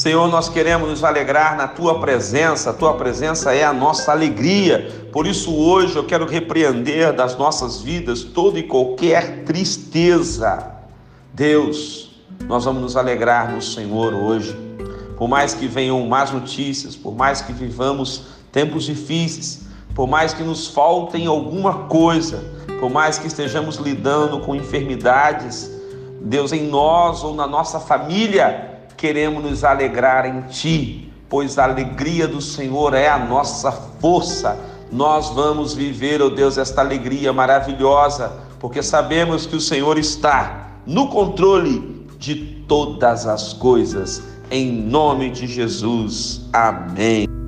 Senhor, nós queremos nos alegrar na tua presença, a tua presença é a nossa alegria. Por isso, hoje eu quero repreender das nossas vidas toda e qualquer tristeza. Deus, nós vamos nos alegrar no Senhor hoje. Por mais que venham más notícias, por mais que vivamos tempos difíceis, por mais que nos faltem alguma coisa, por mais que estejamos lidando com enfermidades, Deus, em nós ou na nossa família, queremos nos alegrar em Ti, pois a alegria do Senhor é a nossa força. Nós vamos viver, oh Deus, esta alegria maravilhosa, porque sabemos que o Senhor está no controle de todas as coisas. Em nome de Jesus. Amém.